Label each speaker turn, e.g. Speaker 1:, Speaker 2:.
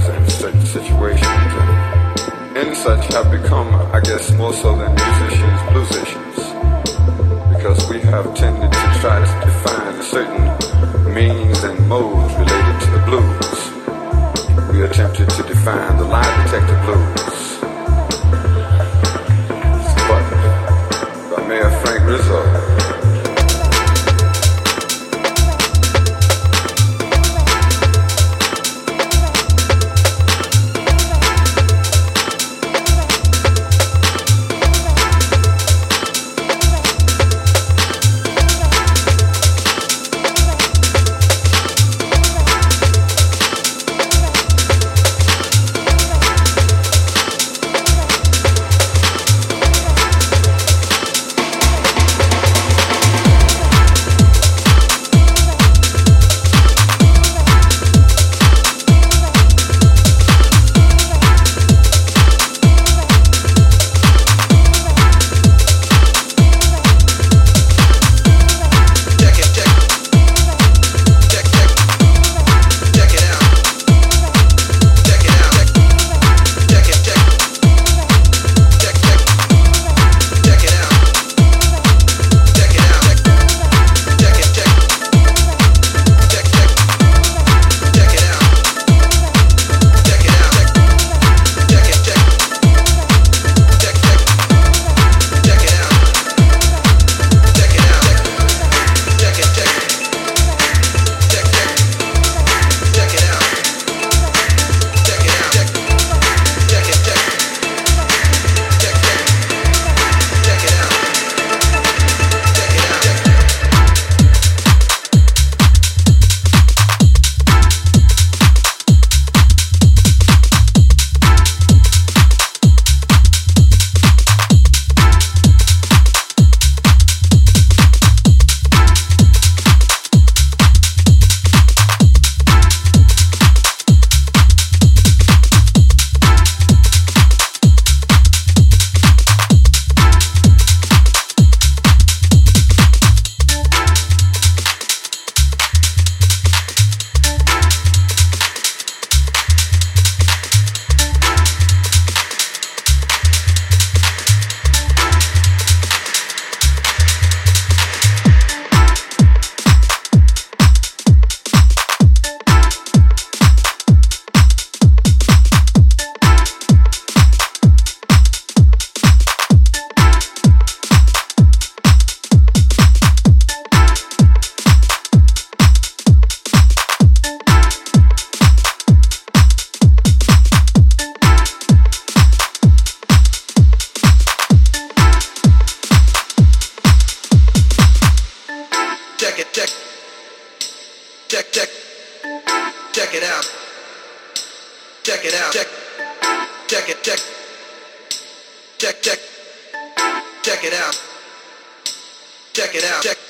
Speaker 1: situations and situations and, and such have become, I guess, more so than musicians, bluesicians. Because we have tended to try to define certain means and modes related to the blues. We attempted to define the lie detector blues. But by Mayor Frank Rizzo, check check. Check it out. Check
Speaker 2: it out. Check. Check it, check. Check, check. Check it out. Check it out. Check